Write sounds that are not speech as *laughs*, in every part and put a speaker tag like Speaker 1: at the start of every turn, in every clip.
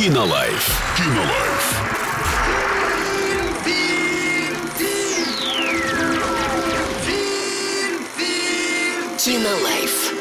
Speaker 1: Кинолайф. Кинолайф.
Speaker 2: Кинолайф.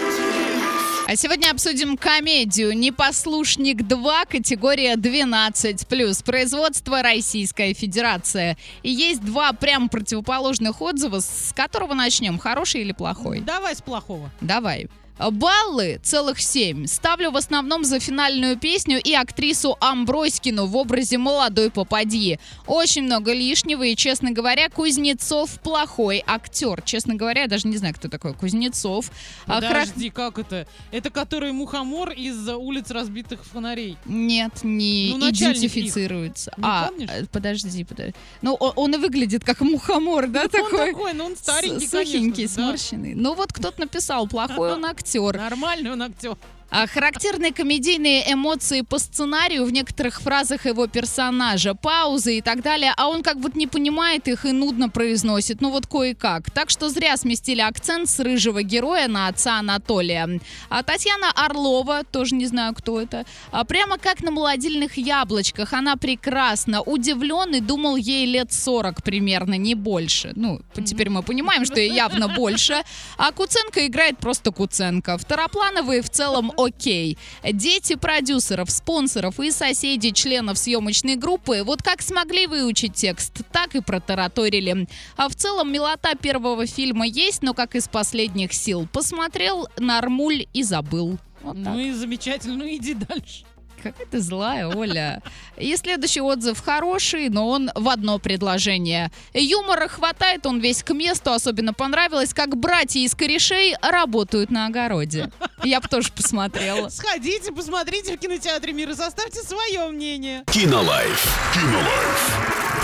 Speaker 3: А сегодня обсудим комедию «Непослушник 2», категория 12+, производство Российская Федерация. И есть два прям противоположных отзыва, с которого начнем, хороший или плохой?
Speaker 4: Давай с плохого.
Speaker 3: Давай. Баллы целых семь. Ставлю в основном за финальную песню и актрису Амброськину в образе молодой попадьи. Очень много лишнего и, честно говоря, Кузнецов плохой актер. Честно говоря, я даже не знаю, кто такой Кузнецов. А, хра-
Speaker 4: Подожди, как это? Это который мухомор из улиц разбитых фонарей.
Speaker 3: Нет, не
Speaker 4: Ну,
Speaker 3: идентифицируется.
Speaker 4: Не
Speaker 3: а,
Speaker 4: помнишь?
Speaker 3: э, подожди, подожди. Ну, о- он, и выглядит как мухомор, да,
Speaker 4: Он
Speaker 3: такой?
Speaker 4: такой, но он старенький,
Speaker 3: Сухенький,
Speaker 4: конечно. да.
Speaker 3: сморщенный. Ну вот кто-то написал, плохой *laughs* он актер.
Speaker 4: Нормальный он актер.
Speaker 3: А характерные комедийные эмоции по сценарию в некоторых фразах его персонажа, паузы и так далее, а он как будто не понимает их и нудно произносит, ну вот кое-как. Так что зря сместили акцент с рыжего героя на отца Анатолия. А Татьяна Орлова, тоже не знаю, кто это, а прямо как на молодильных яблочках, она прекрасна. Удивлен и думал ей лет 40 примерно, не больше. Ну, теперь мы понимаем, что ей явно больше. А Куценко играет просто Куценко. Второплановые в целом окей. Дети продюсеров, спонсоров и соседей членов съемочной группы вот как смогли выучить текст, так и протараторили. А в целом милота первого фильма есть, но как из последних сил. Посмотрел Нормуль и забыл. Вот так.
Speaker 4: Ну и замечательно, ну иди дальше.
Speaker 3: Какая ты злая, Оля. И следующий отзыв хороший, но он в одно предложение. Юмора хватает, он весь к месту. Особенно понравилось, как братья из корешей работают на огороде. Я бы тоже посмотрела.
Speaker 4: Сходите, посмотрите в кинотеатре мира, составьте свое мнение.
Speaker 1: Кинолайф. Кинолайф.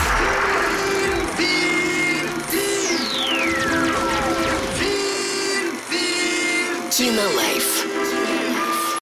Speaker 2: Кинолайф.